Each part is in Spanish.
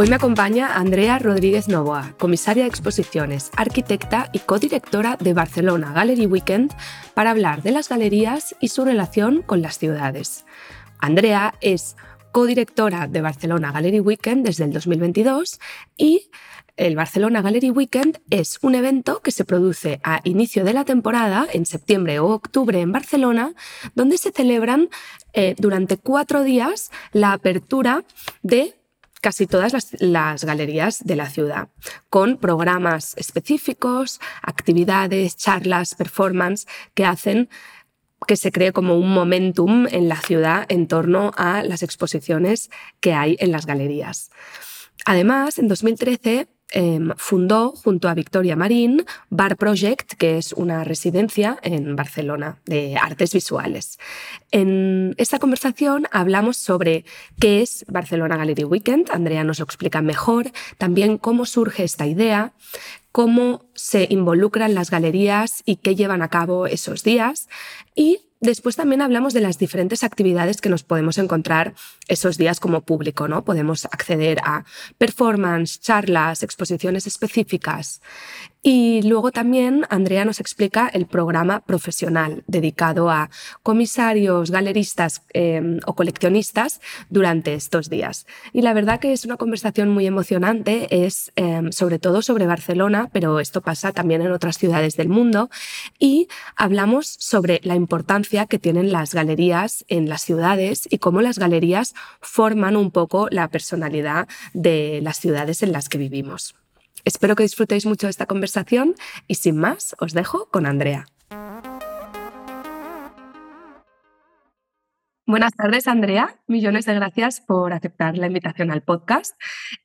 Hoy me acompaña Andrea Rodríguez Novoa, comisaria de exposiciones, arquitecta y codirectora de Barcelona Gallery Weekend, para hablar de las galerías y su relación con las ciudades. Andrea es codirectora de Barcelona Gallery Weekend desde el 2022 y el Barcelona Gallery Weekend es un evento que se produce a inicio de la temporada, en septiembre o octubre en Barcelona, donde se celebran eh, durante cuatro días la apertura de casi todas las, galerías de la ciudad, con programas específicos, actividades, charlas, performance que hacen que se cree como un momentum en la ciudad en torno a las exposiciones que hay en las galerías. Además, en 2013 Em, fundó junto a Victoria Marín Bar Project, que es una residencia en Barcelona de artes visuales. En esta conversación hablamos sobre qué es Barcelona Gallery Weekend, Andrea nos lo explica mejor, también cómo surge esta idea, cómo se involucran las galerías y qué llevan a cabo esos días. Y Después también hablamos de las diferentes actividades que nos podemos encontrar esos días como público, ¿no? Podemos acceder a performance, charlas, exposiciones específicas. Y luego también Andrea nos explica el programa profesional dedicado a comisarios, galeristas em, o coleccionistas durante estos días. Y la verdad que es una conversación muy emocionante, es em, sobre todo sobre Barcelona, pero esto pasa también en otras ciudades del mundo. Y hablamos sobre la importancia que tienen las galerías en las ciudades y cómo las galerías forman un poco la personalidad de las ciudades en las que vivimos. Espero que disfrutéis mucho de esta conversación y sin más os dejo con Andrea. Buenas tardes, Andrea. Millones de gracias por aceptar la invitación al podcast.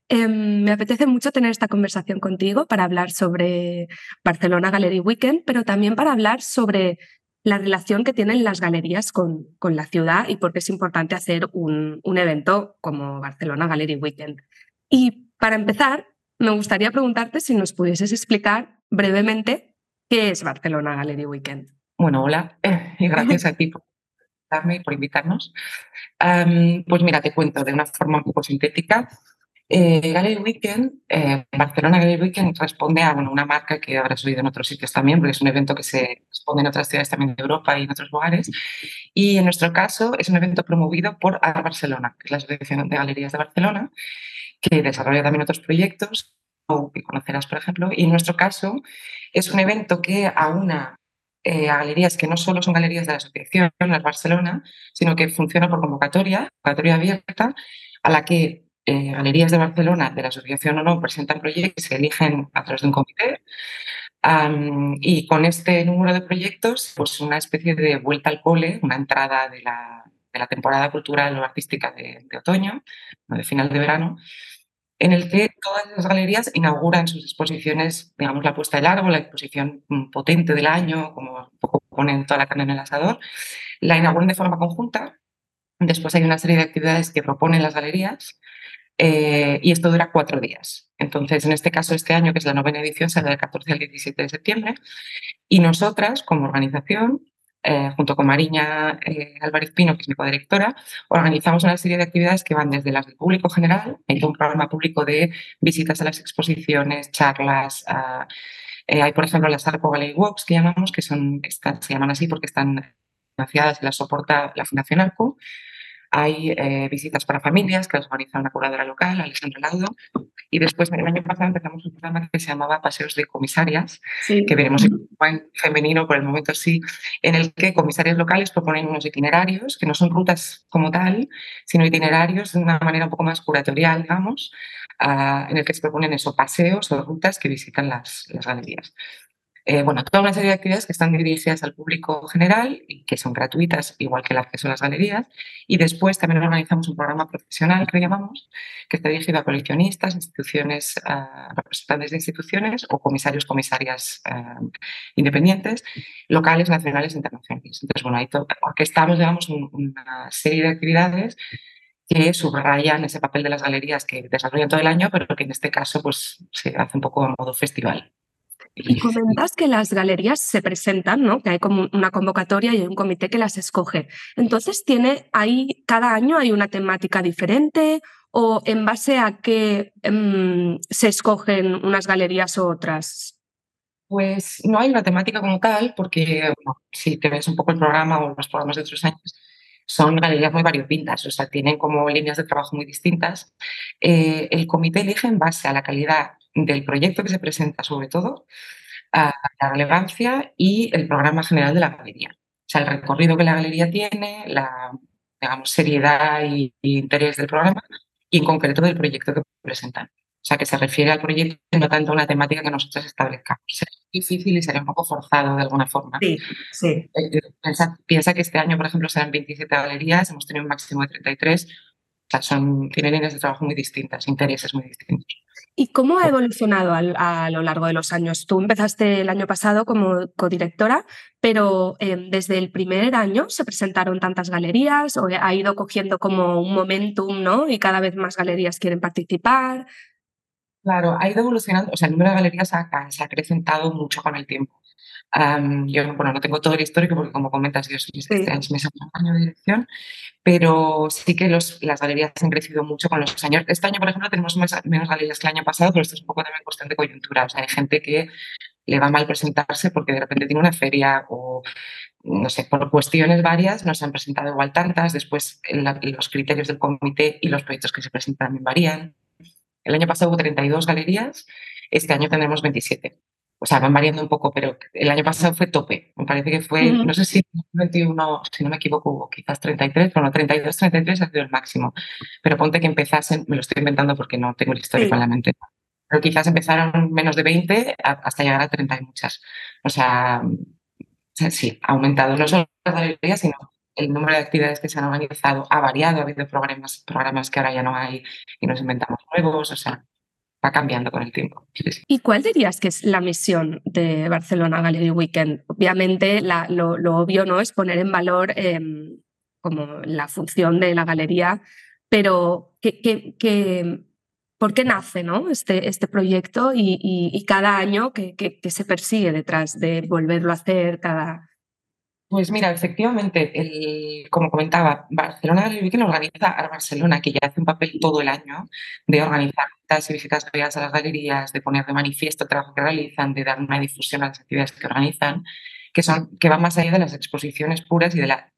Em, me apetece mucho tener esta conversación contigo para hablar sobre Barcelona Gallery Weekend, pero también para hablar sobre la relación que tienen las galerías con, con la ciudad y por qué es importante hacer un, un evento como Barcelona Gallery Weekend. Y para empezar, me gustaría preguntarte si nos pudieses explicar brevemente qué es Barcelona Gallery Weekend. Bueno, hola y gracias a ti por invitarme y por invitarnos. pues mira, te cuento de una forma un poco sintética. Eh, Gallery Weekend, eh, Barcelona Gallery Weekend responde a una marca que habrás oído en otros sitios también, porque es un evento que se responde en otras ciudades también de Europa y en otros lugares. Y en nuestro caso es un evento promovido por AR Barcelona, que es la Asociación de Galerías de Barcelona, que desarrolla también otros proyectos, o que conocerás, por ejemplo. Y en nuestro caso es un evento que aúna eh, a galerías que no solo son galerías de la Asociación, las Barcelona, sino que funciona por convocatoria, convocatoria abierta, a la que eh, galerías de Barcelona, de la Asociación o no, presentan proyectos se eligen a través de un comité. y con este número de proyectos, pues una especie de vuelta al cole, una entrada de la, de la temporada cultural o artística de, de otoño, de final de verano, en el que todas las galerías inauguran sus exposiciones, digamos, la puesta del árbol, la exposición mm, potente del año, como un poco ponen toda la carne en el asador, la inauguran de forma conjunta. Después hay una serie de actividades que proponen las galerías eh, y esto dura cuatro días. Entonces, en este caso, este año, que es la novena edición, será del 14 al 17 de septiembre. Y nosotras, como organización, eh, junto con Mariña eh, Álvarez Pino, que es mi codirectora, organizamos una serie de actividades que van desde las del público general, hay un programa público de visitas a las exposiciones, charlas. Eh, hay, por ejemplo, las Arco Gallery Walks, que llamamos, que son, se llaman así porque están financiadas y las soporta la Fundación Arco. Hay eh, visitas para familias que las organiza una curadora local, Alexandra Laudo. Y después, el año pasado empezamos un programa que se llamaba Paseos de Comisarias, que veremos en femenino por el momento sí, en el que comisarias locales proponen unos itinerarios, que no son rutas como tal, sino itinerarios de una manera un poco más curatorial, digamos, ah, en el que se proponen esos paseos o rutas que visitan las, las galerías. Eh, bueno, toda una serie de actividades que están dirigidas al público general y que son gratuitas, igual que el acceso a las galerías. Y después también organizamos un programa profesional que llamamos, que está dirigido a coleccionistas, instituciones, representantes de instituciones o comisarios, comisarias independientes, locales, nacionales e internacionales. Entonces, bueno, ahí orquestamos, digamos, una serie de actividades que subrayan ese papel de las galerías que desarrollan todo el año, pero que en este caso pues, se hace un poco a modo festival. Y comentas que las galerías se presentan, ¿no? Que hay como una convocatoria y hay un comité que las escoge. Entonces, ¿tiene ahí, cada año hay una temática diferente o en base a qué em, se escogen unas galerías u otras? Pues no hay una temática como tal, porque si te ves un poco el programa o los programas de otros años, son galerías muy variopintas, o sea, tienen como líneas de trabajo muy distintas. Eh, el comité elige en base a la calidad del proyecto que se presenta, sobre todo, a la relevancia y el programa general de la galería. O sea, el recorrido que la galería tiene, la digamos, seriedad y, interés del programa y en concreto del proyecto que presentan. O sea, que se refiere al proyecto y no tanto a una temática que nosotros establezcamos. Sería difícil y sería un poco forzado de alguna forma. Sí, sí. Eh, piensa, piensa, que este año, por ejemplo, serán 27 galerías, hemos tenido un máximo de 33. O sea, son, tienen líneas de trabajo muy distintas, intereses muy distintos. ¿Y cómo ha evolucionado a, lo largo de los años? Tú empezaste el año pasado como codirectora, pero em, desde el primer año se presentaron tantas galerías o ha ido cogiendo como un momentum, ¿no? Y cada vez más galerías quieren participar. Claro, ha ido evolucionando, o sea, el número de galerías se ha acrecentado mucho con el tiempo. Yo, bueno, no tengo todo el histórico porque, como comentas, yo soy este año de dirección, pero sí que los, las galerías han crecido mucho con los años. Este año, por ejemplo, tenemos menos galerías que el año pasado, pero esto es un poco también cuestión de coyuntura. O sea, hay gente que le va mal presentarse porque de repente tiene una feria o, no sé, por cuestiones varias no se han presentado igual tantas. Después, los criterios del comité y los proyectos que se presentan también varían. El año pasado hubo 32 galerías, este año tendremos 27 o sea, van variando un poco, pero el año pasado fue tope. Me parece que fue, no sé si 21, si no me equivoco, hubo quizás 33, bueno, 32, 33 ha sido el máximo. Pero ponte que empezasen, me lo estoy inventando porque no tengo el histórico en la mente, pero quizás empezaron menos de 20 hasta llegar a 30 y muchas. O sea, sí, ha aumentado no solo las galerías, sino el número de actividades que se han organizado ha variado, ha habido programas, programas que ahora ya no hay y nos inventamos nuevos, o sea, va cambiando con el tiempo. ¿Y cuál dirías que es la misión de Barcelona Gallery Weekend? Obviamente lo, obvio no es poner en valor em, como la función de la galería, pero ¿qué, por qué nace ¿no? este, este proyecto y, cada año que, se persigue detrás de volverlo a hacer cada... Pues mira, efectivamente, el, como comentaba, Barcelona Gallery Weekend organiza a Barcelona, que ya hace un papel todo el año de organizar y visitas guiadas a las galerías, de poner de manifiesto el trabajo que realizan, de dar una difusión a las actividades que organizan, que, son, que van más allá de las exposiciones puras y de la,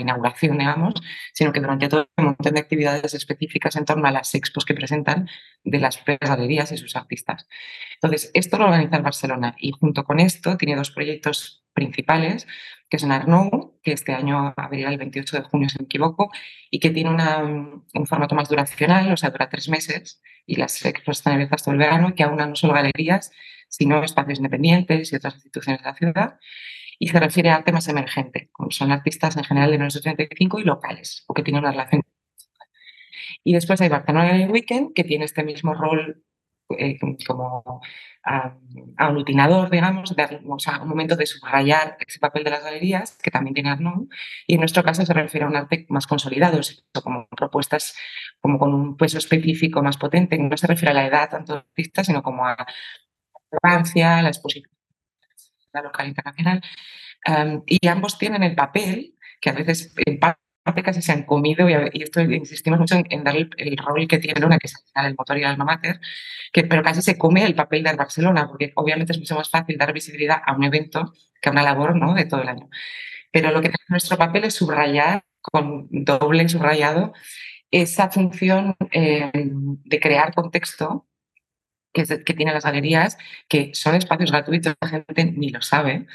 inauguración, digamos, sino que durante todo un montón de actividades específicas en torno a las expos que presentan de las propias galerías y sus artistas. Entonces, esto lo organiza Barcelona y junto con esto tiene dos proyectos principales que es en Arnaud, que este año abrirá el 28 de junio, si me equivoco, y que tiene un formato más duracional, o sea, dura tres meses, y las expos están abiertas todo el verano, que aúna no solo galerías, sino espacios independientes y otras instituciones de la ciudad, y se refiere a arte más emergente, como son artistas en general de 1935 y locales, o que tienen una relación. Y después hay Barcelona Weekend, que tiene este mismo rol eh, como aglutinador, digamos, de, o sea, un momento de subrayar ese papel de las galerías, que también tiene Arnaud, y en nuestro caso se refiere a un arte más consolidado, como propuestas como con un peso específico más potente, no se refiere a la edad tanto artista, sino como a la relevancia, la exposición la local internacional, y ambos tienen el papel que a veces en parte casi se han comido, y, esto insistimos mucho en, dar el, rol que tiene Luna, que es el motor y el alma mater, que, pero casi se come el papel de Barcelona, porque obviamente es mucho más fácil dar visibilidad a un evento que a una labor ¿no? de todo el año. Pero lo que tiene nuestro papel es subrayar, con doble subrayado, esa función eh, de crear contexto que, que tienen las galerías, que son espacios gratuitos, la gente ni lo sabe.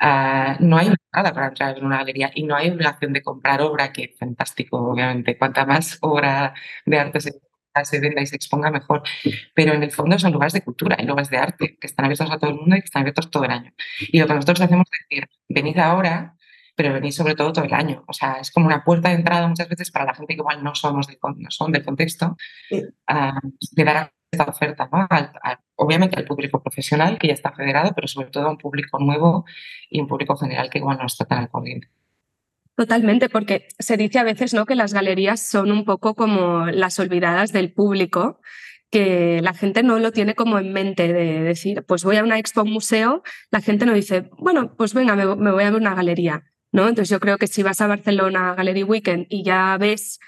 Ah, no hay nada para entrar en una galería y no hay obligación de comprar obra, que es fantástico, obviamente. Cuanta más obra de arte se se venda y se exponga mejor. Pero en el fondo son lugares de cultura y lugares de arte que están abiertos a todo el mundo y que están abiertos todo el año. Y lo que nosotros hacemos es decir, venid ahora, pero venid sobre todo todo el año. O sea, es como una puerta de entrada muchas veces para la gente que igual no, somos del, no son del contexto, de dar esta oferta, ¿no? obviamente al público profesional que ya está federado, pero sobre todo a un público nuevo y un público general que igual no está tan al corriente. Totalmente, porque se dice a veces ¿no? que las galerías son un poco como las olvidadas del público, que la gente no lo tiene como en mente de decir, pues voy a una expo museo, la gente no dice, bueno, pues venga, me, voy a ver una galería. ¿no? Entonces yo creo que si vas a Barcelona Gallery Weekend y ya ves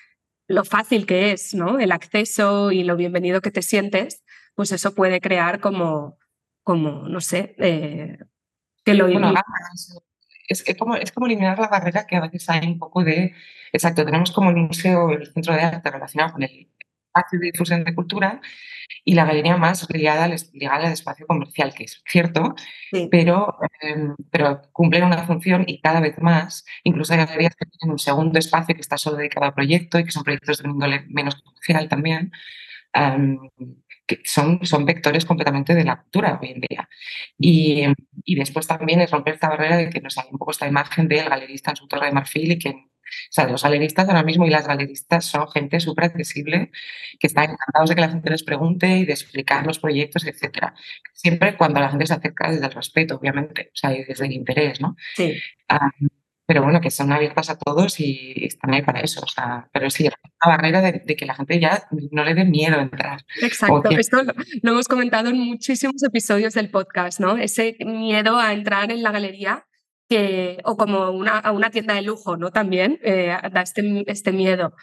lo fácil que es ¿no? el acceso y lo bienvenido que te sientes, pues eso puede crear como, como no sé, eh, que lo es, como, es como eliminar la barrera que a veces hay un poco de, exacto, tenemos como el museo, el centro de arte relacionado con el espacio de difusión de cultura y la galería más ligada al, ligada al espacio comercial, que es cierto, pero, eh, pero cumplen una función y cada vez más, incluso hay galerías que tienen un segundo espacio que está solo dedicado a proyecto y que son proyectos de índole menos comercial también, que son, son vectores completamente de la cultura hoy en día. Y, y después también es romper esta barrera de que nos sale un poco esta imagen del galerista en su torre de marfil y que o sea, los galeristas ahora mismo y las galeristas son gente súper accesible, que están encantados de que la gente les pregunte y de explicar los proyectos, etc. Siempre cuando la gente se acerca desde el respeto, obviamente, o sea, desde el interés, ¿no? Sí pero bueno, que son abiertas a todos y están ahí para eso. O sea, pero sí, una barrera de, que la gente ya no le dé miedo entrar. Exacto, esto lo, hemos comentado en muchísimos episodios del podcast, ¿no? Ese miedo a entrar en la galería que, o como una, a una tienda de lujo, ¿no? También eh, da este, este miedo.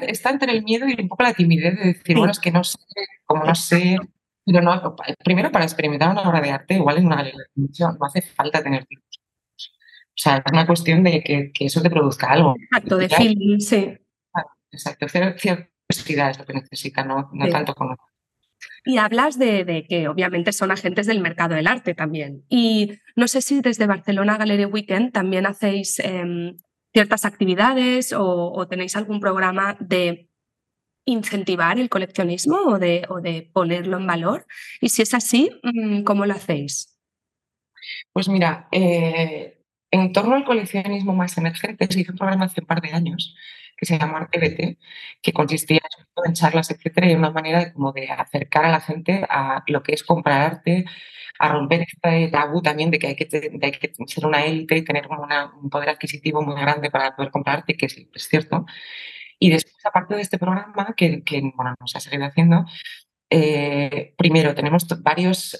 Está entre el miedo y un poco la timidez de decir, bueno, es que no sé, como no sé, pero no, primero para experimentar una obra de arte, igual en una galería no hace falta tener tiempo o sea, es una cuestión de que, eso te produzca algo. Exacto, de feeling, sí. Exacto, cierta curiosidad es lo que necesita, no, no tanto como... Y hablas de, que obviamente son agentes del mercado del arte también. Y no sé si desde Barcelona Gallery Weekend también hacéis em, ciertas actividades o, tenéis algún programa de incentivar el coleccionismo o de, ponerlo en valor. Y si es así, mm, ¿cómo lo hacéis? Pues mira, eh, en torno al coleccionismo más emergente se hizo un programa hace un par de años que se llamó ArteBT, que consistía en charlas, etcétera, y una manera de, como de acercar a la gente a lo que es comprar arte, a romper este tabú también de que hay que, que ser una élite y tener un poder adquisitivo muy grande para poder comprar arte, que es, es cierto. Y después, aparte de este programa, que, que bueno, nos ha seguido haciendo, eh, primero, tenemos varios,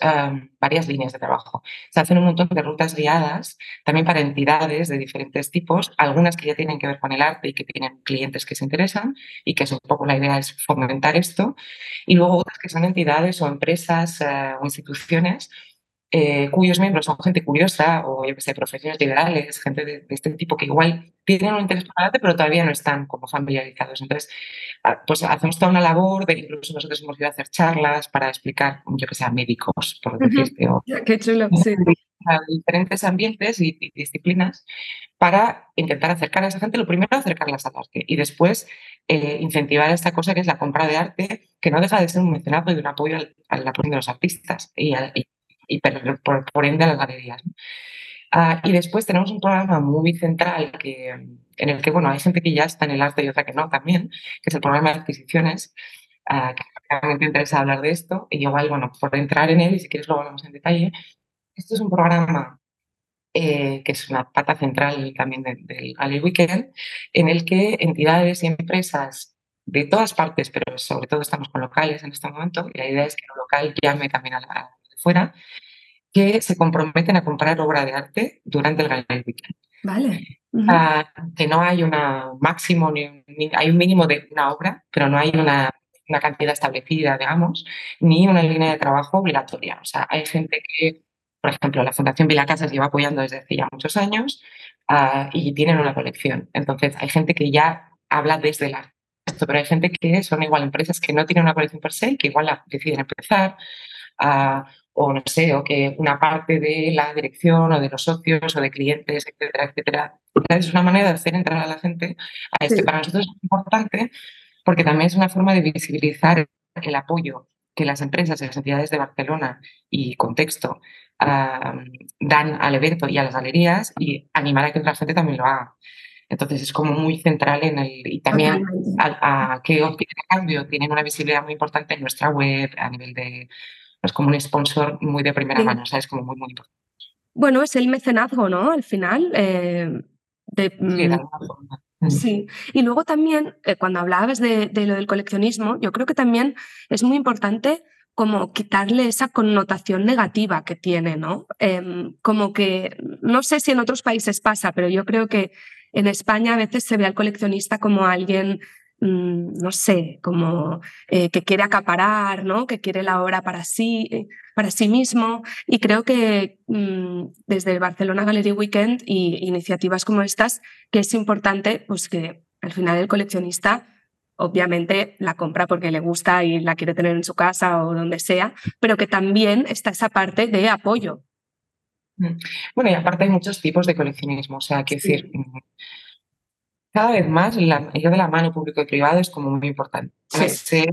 varias líneas de trabajo. Se hacen un montón de rutas guiadas también para entidades de diferentes tipos, algunas que ya tienen que ver con el arte y que tienen clientes que se interesan y que es un poco la idea es fomentar esto, y luego otras que son entidades o empresas eh, o instituciones eh, cuyos miembros son gente curiosa o, yo que sé, profesionales liberales, gente de, este tipo que igual tienen un interés por el arte, pero todavía no están como familiarizados. Entonces, ah, pues hacemos toda una labor de incluso nosotros hemos ido a hacer charlas para explicar, yo que sé, a médicos, por decirte, o Qué chulo, a diferentes ambientes y, disciplinas para intentar acercar a esa gente, lo primero acercarlas al arte y después eh, incentivar esta cosa que es la compra de arte, que no deja de ser un mecenazgo y un apoyo al, al de los artistas y, y y por, por, ende a las galerías. Ah, y después tenemos un programa muy central que, en el que bueno, hay gente que ya está en el arte y otra que no también, que es el programa de adquisiciones, uh, que realmente interesa hablar de esto. Y igual, bueno, por entrar en él, y si quieres lo hablamos en detalle, esto es un programa eh, que es una pata central también del Gallery Weekend, en el que entidades y empresas de todas partes, pero sobre todo estamos con locales en este momento, y la idea es que lo local llame también a la, fuera, que se comprometen a comprar obra de arte durante el Gallery Weekend. Vale. Ah, que no hay un máximo, ni, hay un mínimo de una obra, pero no hay una, una, cantidad establecida, digamos, ni una línea de trabajo obligatoria. O sea, hay gente que, por ejemplo, la Fundación Vila Casas lleva apoyando desde hace ya muchos años uh, y tienen una colección. Entonces, hay gente que ya habla desde la pero hay gente que son igual empresas que no tienen una colección per se, que igual la deciden empezar, uh, o no sé, o que una parte de la dirección o de los socios o de clientes, etcétera, etcétera. Es una manera de hacer entrar a la gente a este. Para nosotros es importante porque también es una forma de visibilizar el apoyo que las empresas y las entidades de Barcelona y contexto dan al evento y a las galerías y animar a que otra gente también lo haga. Entonces es como muy central en el y también a, a que cambio tienen una visibilidad muy importante en nuestra web a nivel de es como un sponsor muy de primera mano, o sea, es como muy muy importante. Bueno, es el mecenazgo, ¿no? Al final. Eh, de, mm, sí, y luego también, eh, cuando hablabas de, lo del coleccionismo, yo creo que también es muy importante como quitarle esa connotación negativa que tiene, ¿no? Em, como que, no sé si en otros países pasa, pero yo creo que en España a veces se ve al coleccionista como alguien Mm, no sé, como eh, que quiere acaparar, ¿no? que quiere la obra para sí, eh, para sí mismo. Y creo que mm, desde Barcelona Gallery Weekend y iniciativas como estas, que es importante pues que al final el coleccionista obviamente la compra porque le gusta y la quiere tener en su casa o donde sea, pero que también está esa parte de apoyo. Mm. Bueno, y aparte hay muchos tipos de coleccionismo, o sea, quiero decir, cada vez más la idea de la mano público y privado es como muy importante. Sí.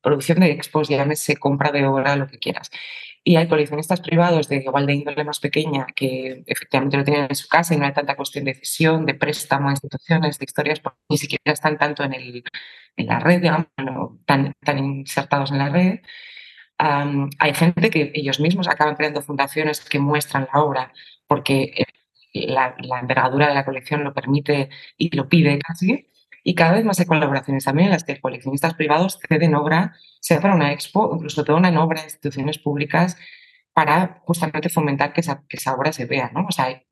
producción de expos, llámese compra de obra, lo que quieras. Y hay coleccionistas privados de igual de índole más pequeña que efectivamente lo tienen en su casa y no hay tanta cuestión de decisión, de préstamo a instituciones, de historias, porque ni siquiera están tanto en, el, en la red, digamos, tan, tan insertados en la red. hay gente que ellos mismos acaban creando fundaciones que muestran la obra porque la, envergadura de la colección lo permite y lo pide casi. Y cada vez más hay colaboraciones también en las que coleccionistas privados ceden obra, sea para una expo, incluso una obra de instituciones públicas, para justamente fomentar que esa, que esa obra se vea. ¿no? O sea,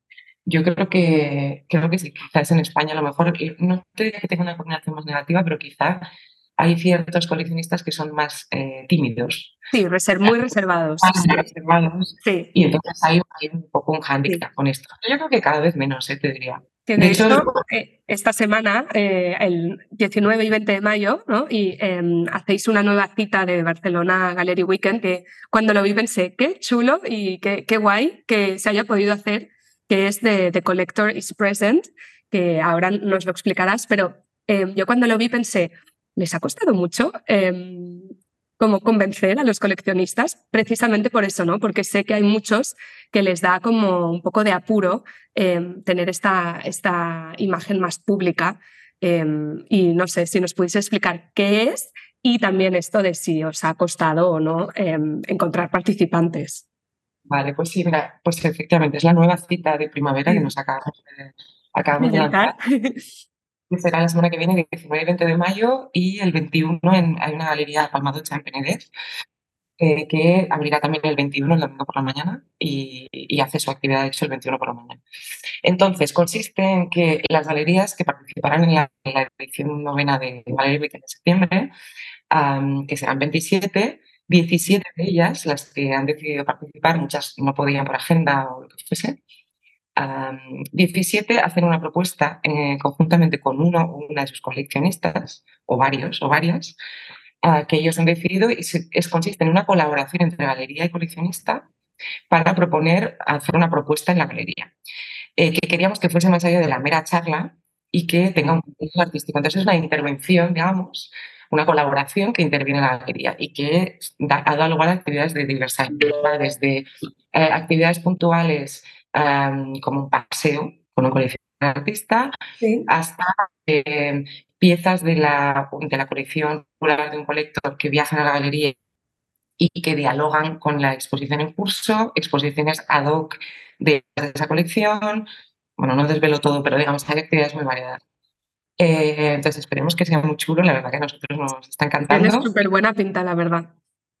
yo creo que, creo que sí, quizás en España a lo mejor, no te diría que tenga una coordinación más negativa, pero quizá hay ciertos coleccionistas que son más eh, tímidos. Sí, muy reservados. reservados. Sí. Y entonces hay, un poco un hándicap con esto. Yo creo que cada vez menos, eh, te diría. de, hecho, eh, esta semana, el 19 y 20 de mayo, ¿no? y em, hacéis una nueva cita de Barcelona Gallery Weekend, que cuando lo vi pensé, qué chulo y qué, qué guay que se haya podido hacer, que es de The Collector is Present, que ahora nos lo explicarás, pero em, yo cuando lo vi pensé, les ha costado mucho em, como convencer a los coleccionistas, precisamente por eso, ¿no? Porque sé que hay muchos que les da como un poco de apuro em, tener esta, esta imagen más pública. Em, y no sé si nos pudiese explicar qué es y también esto de si os ha costado o no encontrar participantes. Vale, pues sí, mira, pues efectivamente es la nueva cita de primavera que nos acabamos de, acabamos de lanzar. que será la semana que viene, el 19 y 20 de mayo, y el 21 en, hay una galería Palmadocha en Penedés, eh, que abrirá también el 21, el domingo por la mañana, y, hace su actividad de hecho el 21 por la mañana. Entonces, consiste en que las galerías que participarán en la, edición novena de Galería Weekend de septiembre, que serán 27, 17 de ellas, las que han decidido participar, muchas no podían por agenda o lo que fuese, 17 hacen una propuesta eh, conjuntamente con uno o una de sus coleccionistas, o varios o varias, que ellos han decidido y es, consiste en una colaboración entre galería y coleccionista para proponer hacer una propuesta en la galería. Eh, que queríamos que fuese más allá de la mera charla y que tenga un contenido artístico. Entonces es una intervención, digamos, una colaboración que interviene en la galería y que ha dado lugar a actividades de diversidad, desde eh, actividades puntuales como un paseo con un colección de artista, hasta em, piezas de la, de la colección de un colector que viajan a la galería y que dialogan con la exposición en curso, exposiciones ad hoc de esa colección. Bueno, no desvelo todo, pero digamos, hay actividades muy variadas. Eh, entonces esperemos que sea muy chulo, la verdad que a nosotros nos está encantando. Tiene súper buena pinta, la verdad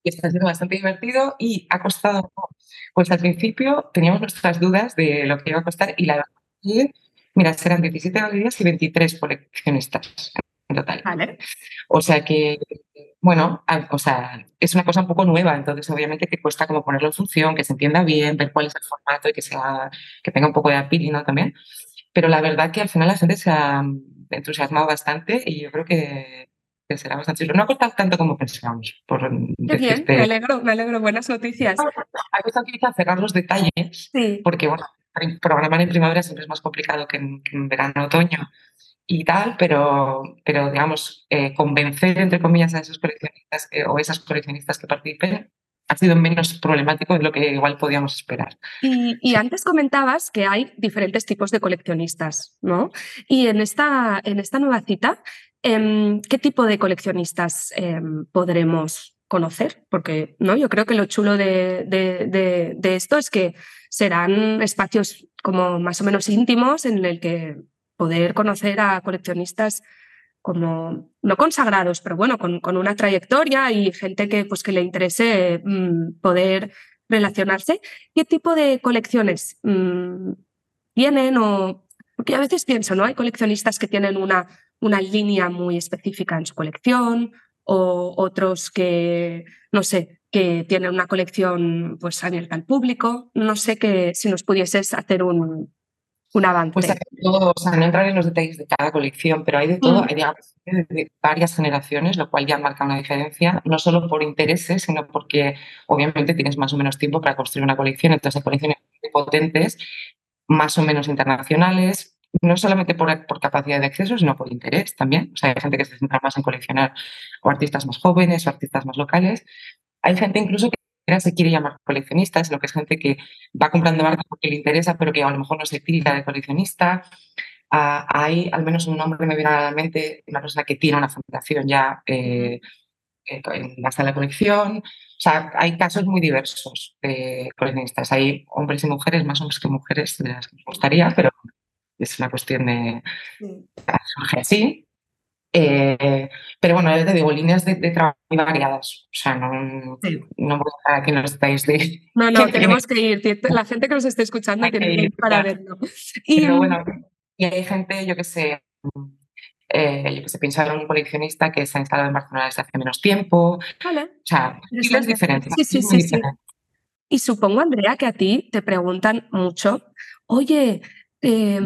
está siendo bastante divertido y ha costado, pues al principio teníamos nuestras dudas de lo que iba a costar y la verdad que, mira, serán 17 galerías y 23 coleccionistas en total. O sea que, bueno, o sea, es una cosa un poco nueva, entonces obviamente que cuesta como ponerlo en función, que se entienda bien, ver cuál es el formato y que, sea, que tenga un poco de appeal, ¿no? También. Pero la verdad que al final la gente se ha entusiasmado bastante y yo creo que que será bastante chulo. No ha costado tanto como pensábamos. Por Qué bien, me alegro, me alegro, buenas noticias. Ha costado quizá cerrar los detalles, porque bueno, programar en primavera siempre es más complicado que en, verano otoño. y tal, pero, pero digamos, eh, convencer, entre comillas, a esos coleccionistas o esas coleccionistas que participen ha sido menos problemático de lo que igual podíamos esperar. Y, antes comentabas que hay diferentes tipos de coleccionistas, ¿no? Y en esta, en esta nueva cita, ¿qué tipo de coleccionistas em, podremos conocer? Porque ¿no? yo creo que lo chulo de, de, esto es que serán espacios como más o menos íntimos en el que poder conocer a coleccionistas como no consagrados, pero bueno, con, con, una trayectoria y gente que, pues, que le interese mm, poder relacionarse. ¿Qué tipo de colecciones mm, tienen? O, porque a veces pienso, ¿no? Hay coleccionistas que tienen una, una línea muy específica en su colección o otros que, no sé, que tienen una colección pues abierta al público. No sé que si nos pudieses hacer un, un avance. Pues hay todo, o sea, no entrar en los detalles de cada colección, pero hay de todo, mm. hay de varias generaciones, lo cual ya marca una diferencia, no solo por intereses, sino porque obviamente tienes más o menos tiempo para construir una colección, entonces hay colecciones potentes, más o menos internacionales, no solamente por, por, capacidad de acceso, sino por interés también. O sea, hay gente que se centra más en coleccionar o artistas más jóvenes o artistas más locales. Hay gente incluso que se quiere llamar coleccionista, lo que es gente que va comprando arte porque le interesa, pero que a lo mejor no se tilda de coleccionista. Ah, hay al menos un nombre que me viene a la mente, una persona que tiene una fundación ya eh, eh, en la sala de colección. O sea, hay casos muy diversos de coleccionistas. Hay hombres y mujeres, más hombres que mujeres de las que me gustaría, pero es una cuestión de... surge así. Eh, pero bueno, ya te digo, líneas de, trabajo muy variadas. O sea, no, no voy a que nos estáis de. No, no, tenemos que ir. La gente que nos esté escuchando tiene que ir para verlo. Y, pero bueno, y hay gente, yo que sé, eh, yo que sé, pensar en un coleccionista que se ha instalado en Barcelona desde hace menos tiempo. Vale. O sea, es diferentes. Sí, sí, sí, sí. Y supongo, Andrea, que a ti te preguntan mucho, oye, eh,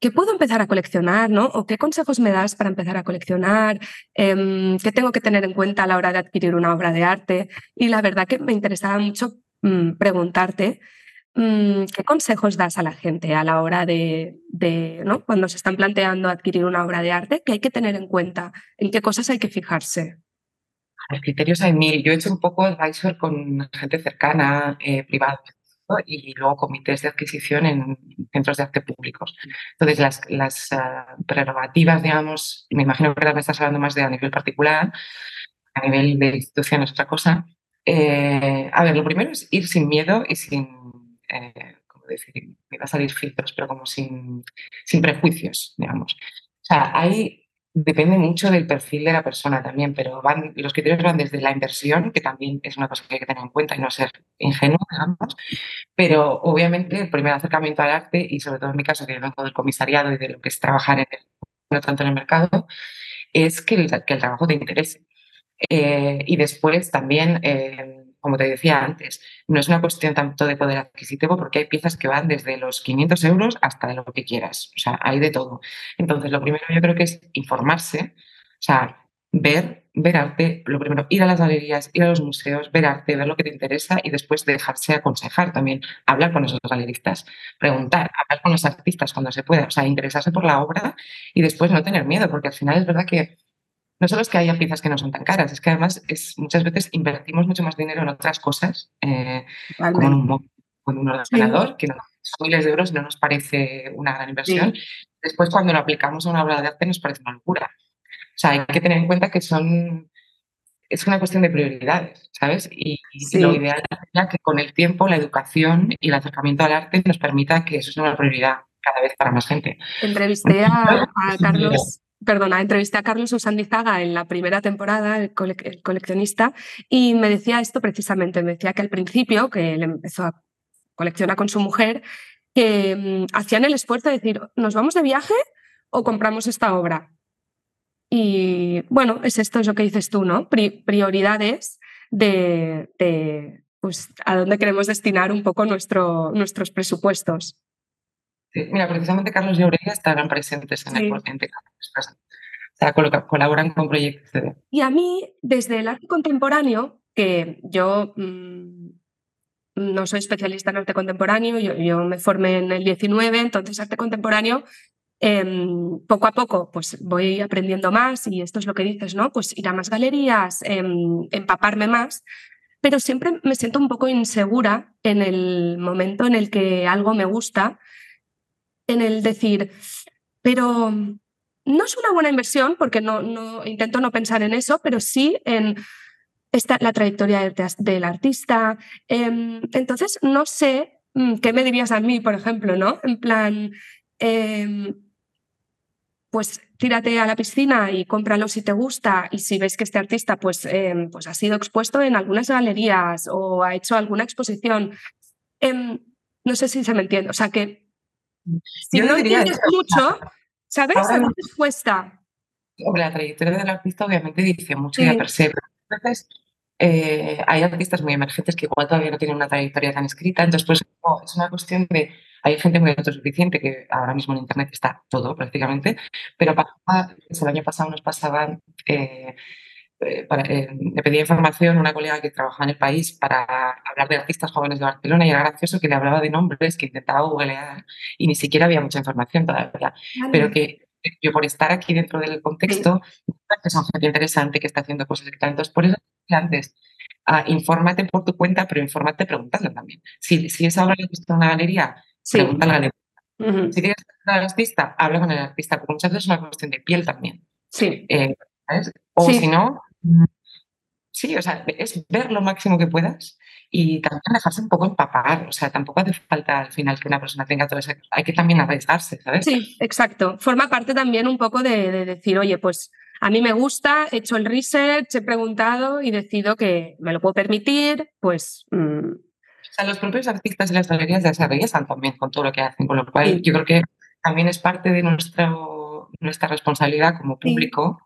¿qué puedo empezar a coleccionar? ¿no? ¿O qué consejos me das para empezar a coleccionar? Em, ¿Qué tengo que tener en cuenta a la hora de adquirir una obra de arte? Y la verdad que me interesaba mucho mm, preguntarte mm, qué consejos das a la gente a la hora de, ¿no? cuando se están planteando adquirir una obra de arte, qué hay que tener en cuenta, en qué cosas hay que fijarse. Los criterios hay mil. Yo he hecho un poco advisor con gente cercana, eh, privada, y luego comités de adquisición en centros de arte públicos. Entonces, las, ah, prerrogativas, digamos, me imagino que ahora estás hablando más de a nivel particular, a nivel de institución es otra cosa. Eh, a ver, lo primero es ir sin miedo y sin, eh, ¿cómo decir? Me va a salir filtros, pero como sin, sin prejuicios, digamos. O sea, hay Depende mucho del perfil de la persona también, pero van, los criterios van desde la inversión, que también es una cosa que hay que tener en cuenta y no ser ingenuo, digamos, pero obviamente el primer acercamiento al arte, y sobre todo en mi caso, que vengo del comisariado y de lo que es trabajar en el, no tanto en el mercado, es que el, trabajo te interese. Eh, y después también eh, como te decía antes, no es una cuestión tanto de poder adquisitivo porque hay piezas que van desde los 500 euros hasta lo que quieras. O sea, hay de todo. Entonces, lo primero yo creo que es informarse, o sea, ver, ver arte, lo primero, ir a las galerías, ir a los museos, ver arte, ver lo que te interesa y después dejarse aconsejar también, hablar con esos galeristas, preguntar, hablar con los artistas cuando se pueda, o sea, interesarse por la obra y después no tener miedo, porque al final es verdad que no solo es que haya piezas que no son tan caras, es que además es, muchas veces invertimos mucho más dinero en otras cosas, eh, como en un, un ordenador, que no, son miles de euros no nos parece una gran inversión. Después, cuando lo aplicamos a una obra de arte, nos parece una locura. O sea, hay que tener en cuenta que son es una cuestión de prioridades, ¿sabes? Y, lo ideal es que con el tiempo la educación y el acercamiento al arte nos permita que eso sea una prioridad cada vez para más gente. Entrevisté a Carlos perdona, entrevisté a Carlos Usandizaga en la primera temporada, el, coleccionista, y me decía esto precisamente, me decía que al principio, que él empezó a coleccionar con su mujer, que mm, hacían el esfuerzo de decir, ¿nos vamos de viaje o compramos esta obra? Y bueno, es esto es lo que dices tú, ¿no? prioridades de, pues, a dónde queremos destinar un poco nuestro, nuestros presupuestos mira, precisamente Carlos y Aurelia estarán presentes en el proyecto. O sea, colaboran con proyectos Y a mí, desde el arte contemporáneo, que yo mm, no soy especialista en arte contemporáneo, yo, me formé en el 19, entonces arte contemporáneo em, poco a poco pues voy aprendiendo más y esto es lo que dices, ¿no? Pues ir a más galerías, em, empaparme más, pero siempre me siento un poco insegura en el momento en el que algo me gusta, en el decir, pero no es una buena inversión porque no, no intento no pensar en eso, pero sí en esta, la trayectoria del, artista. Em, entonces, no sé mm, qué me dirías a mí, por ejemplo, ¿no? En plan, em, pues tírate a la piscina y cómpralo si te gusta y si ves que este artista pues, em, pues ha sido expuesto en algunas galerías o ha hecho alguna exposición. no sé si se me entiende. O sea que si no entiendes mucho, ¿sabes? a veces cuesta. la trayectoria del artista obviamente dice mucho ya per se, veces eh, hay artistas muy emergentes que igual todavía no tienen una trayectoria tan escrita, entonces pues es una cuestión de, hay gente muy autosuficiente que ahora mismo en Internet está todo prácticamente, pero el año pasado nos pasaban, eh, eh, me pedía información una colega que trabajaba en el país para hablar de artistas jóvenes de Barcelona y era gracioso que le hablaba de nombres que intentaba googlear y ni siquiera había mucha información todavía, pero que yo por estar aquí dentro del contexto, que son gente interesante, que está haciendo cosas Entonces, por eso antes, uh, infórmate por tu cuenta, pero infórmate preguntando también. Si, si es ahora que está una galería, pregunta a la galería. Si tienes que al artista, habla con el artista, porque muchas veces es una cuestión de piel también. Sí. Eh, o si no, sí, o sea, es ver lo máximo que puedas y también dejarse un poco empapar. O sea, tampoco hace falta al final que una persona tenga todo eso. Hay que también arriesgarse, ¿sabes? Sí, exacto. Forma parte también un poco de, decir, oye, pues a mí me gusta, he hecho el research, he preguntado y decido que me lo puedo permitir, pues... Mm. O sea, los propios artistas y las galerías ya se arriesgan también con todo lo que hacen, con lo cual yo creo que también es parte de nuestro, nuestra responsabilidad como público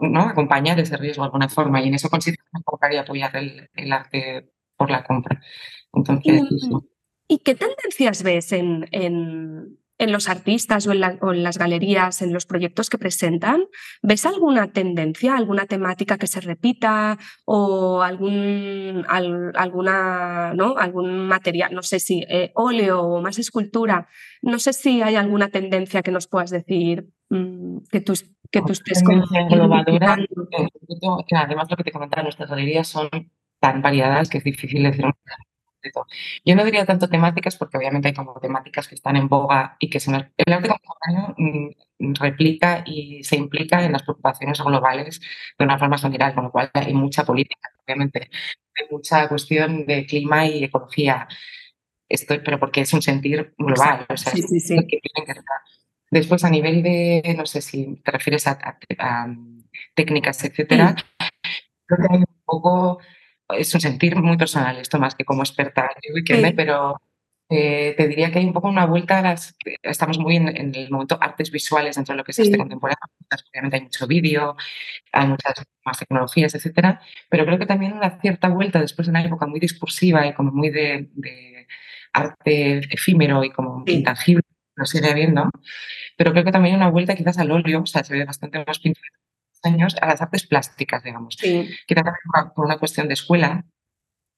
¿no? acompañar ese riesgo de alguna forma y en eso considero que y apoyar el, arte por la compra. Entonces, ¿Y, qué tendencias ves en, en, en los artistas o en, las galerías, en los proyectos que presentan? ¿Ves alguna tendencia, alguna temática que se repita o algún, alguna, ¿no? algún material, no sé si eh, óleo o más escultura? No sé si hay alguna tendencia que nos puedas decir mm, que tú que tú estés como que además lo que te comentaba, nuestras galerías son tan variadas que es difícil decir yo no diría tanto temáticas porque obviamente hay como temáticas que están en boga y que se el arte contemporáneo mm, replica y se implica en las preocupaciones globales de una forma general, con lo cual hay mucha política, obviamente, hay mucha cuestión de clima y ecología, Esto, pero porque es un sentir global, o sea, sí, sí, sí. Que tienen que Después, a nivel de, no sé si te refieres a, técnicas, etcétera, creo que hay un poco, es un sentir muy personal esto más que como experta en weekend, pero eh, te diría que hay un poco una vuelta a las, estamos muy en, el momento artes visuales dentro de lo que es este contemporáneo, obviamente hay mucho vídeo, hay muchas más tecnologías, etcétera, pero creo que también una cierta vuelta después de una época muy discursiva y como muy de, arte efímero y como intangible, lo sigue habiendo, pero creo que también hay una vuelta quizás al óleo, o sea, se ve bastante más pintura años a las artes plásticas, digamos. Sí. Quizás por una cuestión de escuela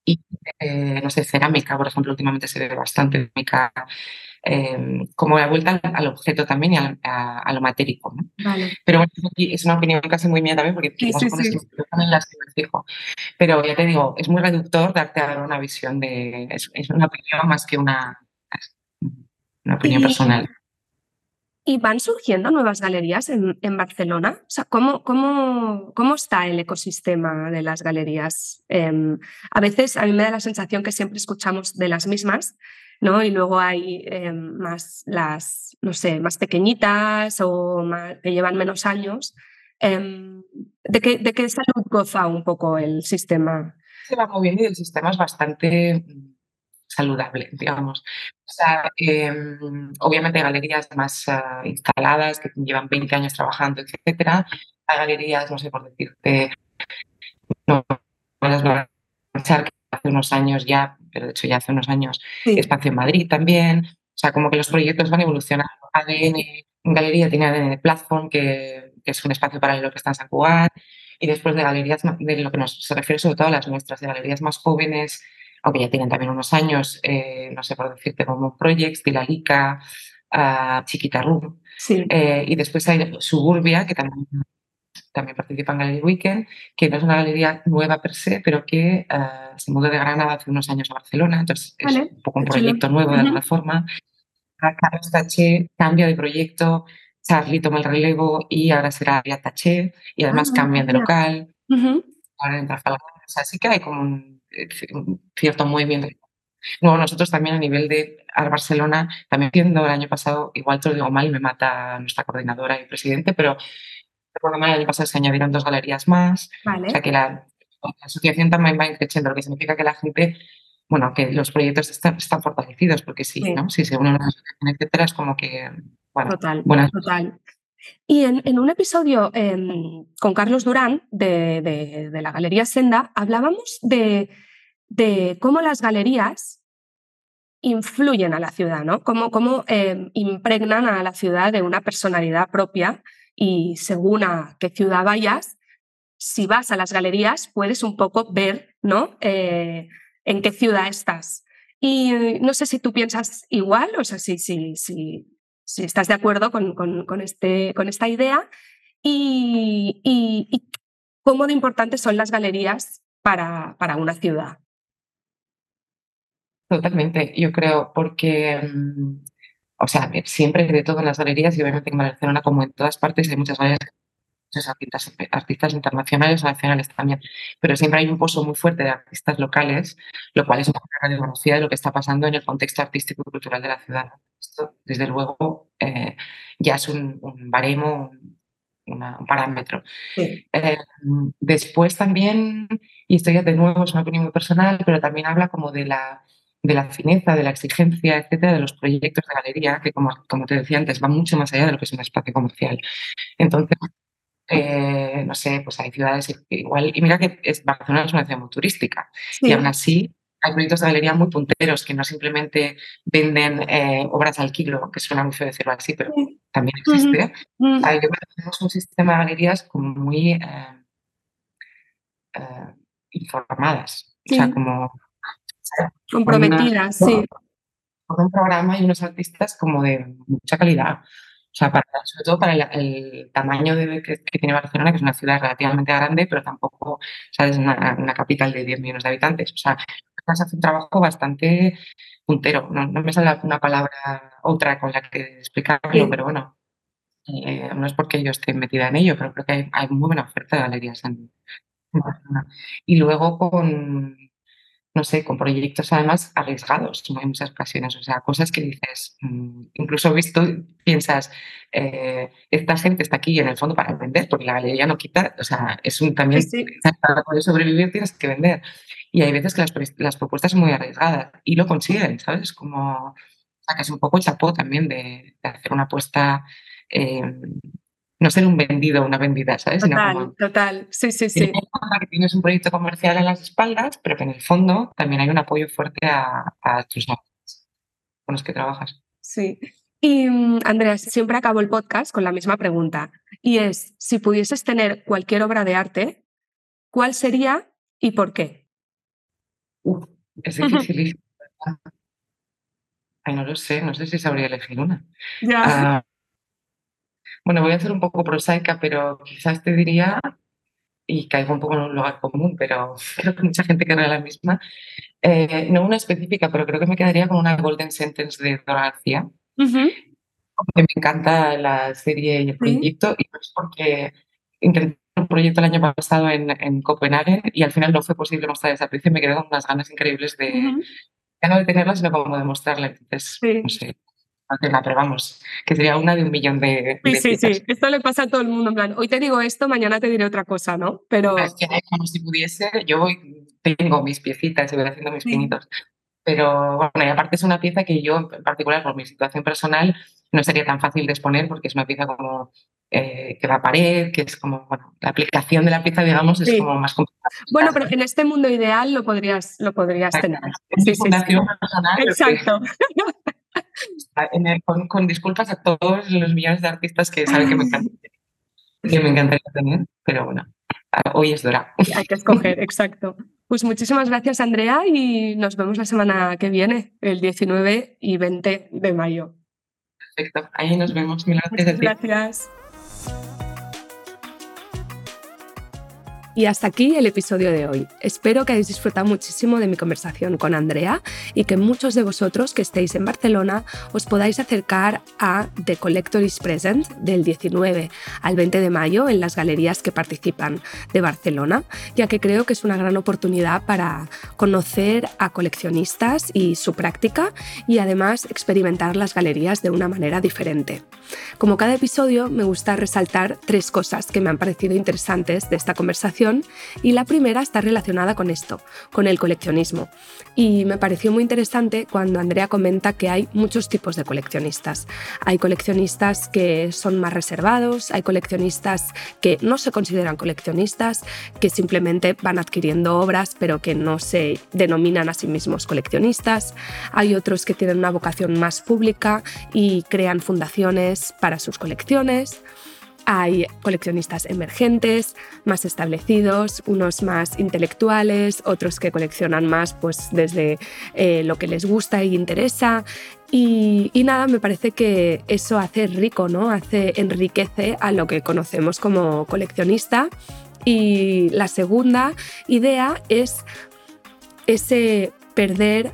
y, eh, no sé, cerámica, por ejemplo, últimamente se ve bastante cerámica, em, como la vuelta al, objeto también y a, lo matérico. ¿no? Vale. Pero bueno, es una opinión casi muy mía también, porque sí, sí, sí. también las que me fijo. Pero ya te digo, es muy reductor darte ahora una visión de. Es, es una opinión más que una una opinión personal. ¿Y van surgiendo nuevas galerías en, Barcelona? O sea, ¿cómo, cómo, cómo está el ecosistema de las galerías? Em, a veces a mí me da la sensación que siempre escuchamos de las mismas, ¿no? Y luego hay em, más las, no sé, más pequeñitas o que llevan menos años. Em, ¿de, qué, ¿De salud goza un poco el sistema? Se va moviendo y el sistema es bastante saludable, digamos. O sea, em, obviamente hay galerías más ah, instaladas que llevan 20 años trabajando, etcétera. Hay galerías, no sé por decirte, no, hace unos años ya, pero de hecho ya hace unos años, Espacio en Madrid también. O sea, como que los proyectos van evolucionando. ADN, Galería tiene ADN Platform, que, que es un espacio paralelo que está en San Juan. Y después de galerías, de lo que nos se refiere sobre todo a las nuestras, de galerías más jóvenes, aunque ya tienen también unos años, eh, no sé por decirte, como Projects, Tilalica, a Chiquita Room. Sí. Eh, y después hay Suburbia, que también, también participa en Gallery Weekend, que no es una galería nueva per se, pero que eh, se mudó de Granada hace unos años a Barcelona, entonces es un poco un proyecto nuevo de alguna forma. Carlos Taché cambia de proyecto, Charlie toma el relevo y ahora será Taché, y además Ah, cambian de local, ahora entra Falcón, sea, sí que hay como un, eh, un cierto movimiento. Luego nosotros también a nivel de Art Barcelona, también viendo el año pasado, igual te lo digo mal me mata nuestra coordinadora y presidente, pero recuerdo mal, el año pasado se añadieron dos galerías más, Vale. o sea que la, la asociación también va creciendo, lo que significa que la gente, bueno, que los proyectos están, están fortalecidos, porque sí, Sí. ¿no? Si se unen a una asociación, etcétera, es como que, bueno, Total, buenas total. Y en, un episodio em, con Carlos Durán de, la Galería Senda hablábamos de, cómo las galerías influyen a la ciudad, ¿no? Cómo, em, impregnan a la ciudad de una personalidad propia y según a qué ciudad vayas, si vas a las galerías puedes un poco ver, ¿no? Eh, en qué ciudad estás. Y no sé si tú piensas igual, o sea, si, si, si, si estás de acuerdo con, con- este, con esta idea y, cómo de importantes son las galerías para, para una ciudad. Totalmente, yo creo, porque, mm, o sea, siempre de todo en las galerías, y obviamente en Barcelona, como en todas partes, hay muchas galerías, muchos artistas, artistas internacionales o nacionales también, pero siempre hay un pozo muy fuerte de artistas locales, lo cual es una radiografía de lo que está pasando en el contexto artístico y cultural de la ciudad. Esto, desde luego, eh, ya es un, un baremo, un, una- un parámetro. Sí. Eh, después también, y esto ya de nuevo es una opinión muy personal, pero también habla como de la, de la fineza, de la exigencia, etcétera, de los proyectos de galería, que como, como te decía antes, va mucho más allá de lo que es un espacio comercial. Entonces, eh, no sé, pues hay ciudades igual, y mira que es, Barcelona es una ciudad muy turística, y aún así hay proyectos de galería muy punteros que no simplemente venden eh, obras al kilo, que suena muy feo decirlo así, pero también existe. O sea, yo creo que tenemos un sistema de galerías como muy eh, eh, informadas. O sea, como Comprometidas, sí. con un programa y unos artistas como de mucha calidad. O sea, para, sobre todo para el, el tamaño de, que, que tiene Barcelona, que es una ciudad relativamente grande, pero tampoco, ¿sabes? Una, una capital de 10 millones de habitantes. O sea, hace un trabajo bastante puntero. No, no me sale una palabra otra con la que explicarlo, Sí. pero bueno, eh, no es porque yo esté metida en ello, pero creo que hay, hay muy buena oferta de galerías en, en Barcelona. Y luego con, no sé, con proyectos además arriesgados en muchas ocasiones, o sea, cosas que dices, mm, incluso visto, piensas, eh, esta gente está aquí en el fondo para vender, porque la galería no quita, o sea, es un también, Sí, sí. para poder sobrevivir tienes que vender. Y hay veces que las, las propuestas son muy arriesgadas y lo consiguen, ¿sabes? Como, es un poco el chapó también de, de hacer una apuesta, eh, no ser un vendido o una vendida, ¿sabes? Total, como, total. Sí, sí, sí. Que tienes un proyecto comercial en las espaldas, pero que en el fondo también hay un apoyo fuerte a, a tus artistas con los que trabajas. Sí. Y mm, Andrea, siempre acabo el podcast con la misma pregunta. Y es, si pudieses tener cualquier obra de arte, ¿cuál sería y por qué? Uf, es difícil. Ay, no lo sé, no sé si sabría elegir una. Ya. Ah, bueno, voy a ser un poco prosaica, pero quizás te diría, y caigo un poco en un lugar común, pero creo que mucha gente querrá la misma, eh, no una específica, pero creo que me quedaría con una Golden Sentence de Dora García, porque me encanta la serie y el Sí. proyecto, y no es porque intenté un proyecto el año pasado en, en Copenhague y al final no fue posible mostrar esa pieza y me quedé con unas ganas increíbles de, ya no de tenerla, sino como de mostrarla. Entonces, Sí. no sé, pero vamos, que sería una de un millón de, Sí, de sí, piezas. sí. Esto le pasa a todo el mundo. En plan, hoy te digo esto, mañana te diré otra cosa, ¿no? Pero Es que como si pudiese, yo tengo mis piecitas y voy haciendo mis Sí. pinitos. Pero bueno, y aparte es una pieza que yo, en particular por mi situación personal, no sería tan fácil de exponer porque es una pieza como eh, que va a pared, que es como, bueno, la aplicación de la pieza, digamos, es Sí. como más complicada. bueno, pero en este mundo ideal lo podrías, lo podrías tener. Es Sí, sí, personal. Exacto. en el- con, con disculpas a todos los millones de artistas que saben que me encanta, que me encantaría tener, pero bueno, hoy es Dora. Hay que escoger, exacto. Pues muchísimas gracias, Andrea, y nos vemos la semana que viene, el 19 y 20 de mayo. Perfecto, ahí nos vemos. Mil gracias. gracias. Y hasta aquí el episodio de hoy. Espero que hayáis disfrutado muchísimo de mi conversación con Andrea y que muchos de vosotros que estéis en Barcelona os podáis acercar a The Collector is Present del 19 al 20 de mayo en las galerías que participan de Barcelona, ya que creo que es una gran oportunidad para conocer a coleccionistas y su práctica y además experimentar las galerías de una manera diferente. Como cada episodio, me gusta resaltar tres cosas que me han parecido interesantes de esta conversación y la primera está relacionada con esto, con el coleccionismo. Y me pareció muy interesante cuando Andrea comenta que hay muchos tipos de coleccionistas. Hay coleccionistas que son más reservados, hay coleccionistas que no se consideran coleccionistas, que simplemente van adquiriendo obras pero que no se denominan a sí mismos coleccionistas. Hay otros que tienen una vocación más pública y crean fundaciones para sus colecciones. Hay coleccionistas emergentes, más establecidos, unos más intelectuales, otros que coleccionan más pues, desde eh, lo que les gusta y interesa. Y, nada, me parece que eso hace rico, ¿no? Hace, enriquece a lo que conocemos como coleccionista. Y la segunda idea es ese perder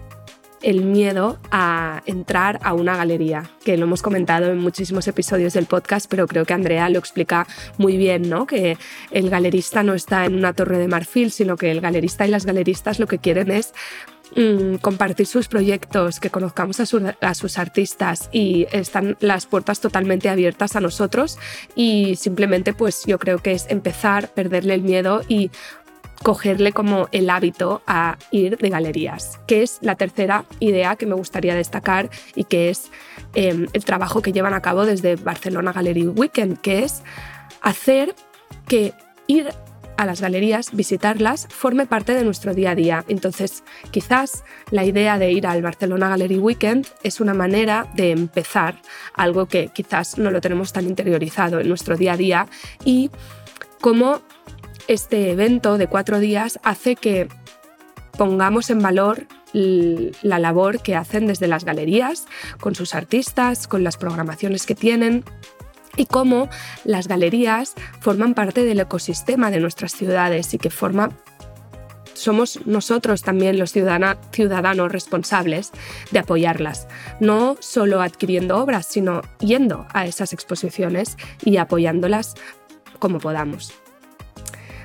el miedo a entrar a una galería, que lo hemos comentado en muchísimos episodios del podcast, pero creo que Andrea lo explica muy bien, ¿no? Que el galerista no está en una torre de marfil, sino que el galerista y las galeristas lo que quieren es mm, compartir sus proyectos, que conozcamos a, a, sus artistas y están las puertas totalmente abiertas a nosotros y simplemente pues yo creo que es empezar, perderle el miedo y cogerle como el hábito a ir de galerías, que es la tercera idea que me gustaría destacar y que es em, el trabajo que llevan a cabo desde Barcelona Gallery Weekend, que es hacer que ir a las galerías, visitarlas, forme parte de nuestro día a día. Entonces, quizás la idea de ir al Barcelona Gallery Weekend es una manera de empezar algo que quizás no lo tenemos tan interiorizado en nuestro día a día y cómo este evento de cuatro días hace que pongamos en valor la labor que hacen desde las galerías, con sus artistas, con las programaciones que tienen y cómo las galerías forman parte del ecosistema de nuestras ciudades y que forma somos nosotros también los ciudadanos responsables de apoyarlas, no solo adquiriendo obras, sino yendo a esas exposiciones y apoyándolas como podamos.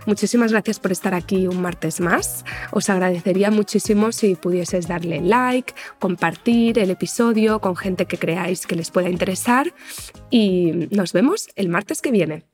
Muchísimas gracias por estar aquí un martes más. Os agradecería muchísimo si pudieses darle like, compartir el episodio con gente que creáis que les pueda interesar y nos vemos el martes que viene.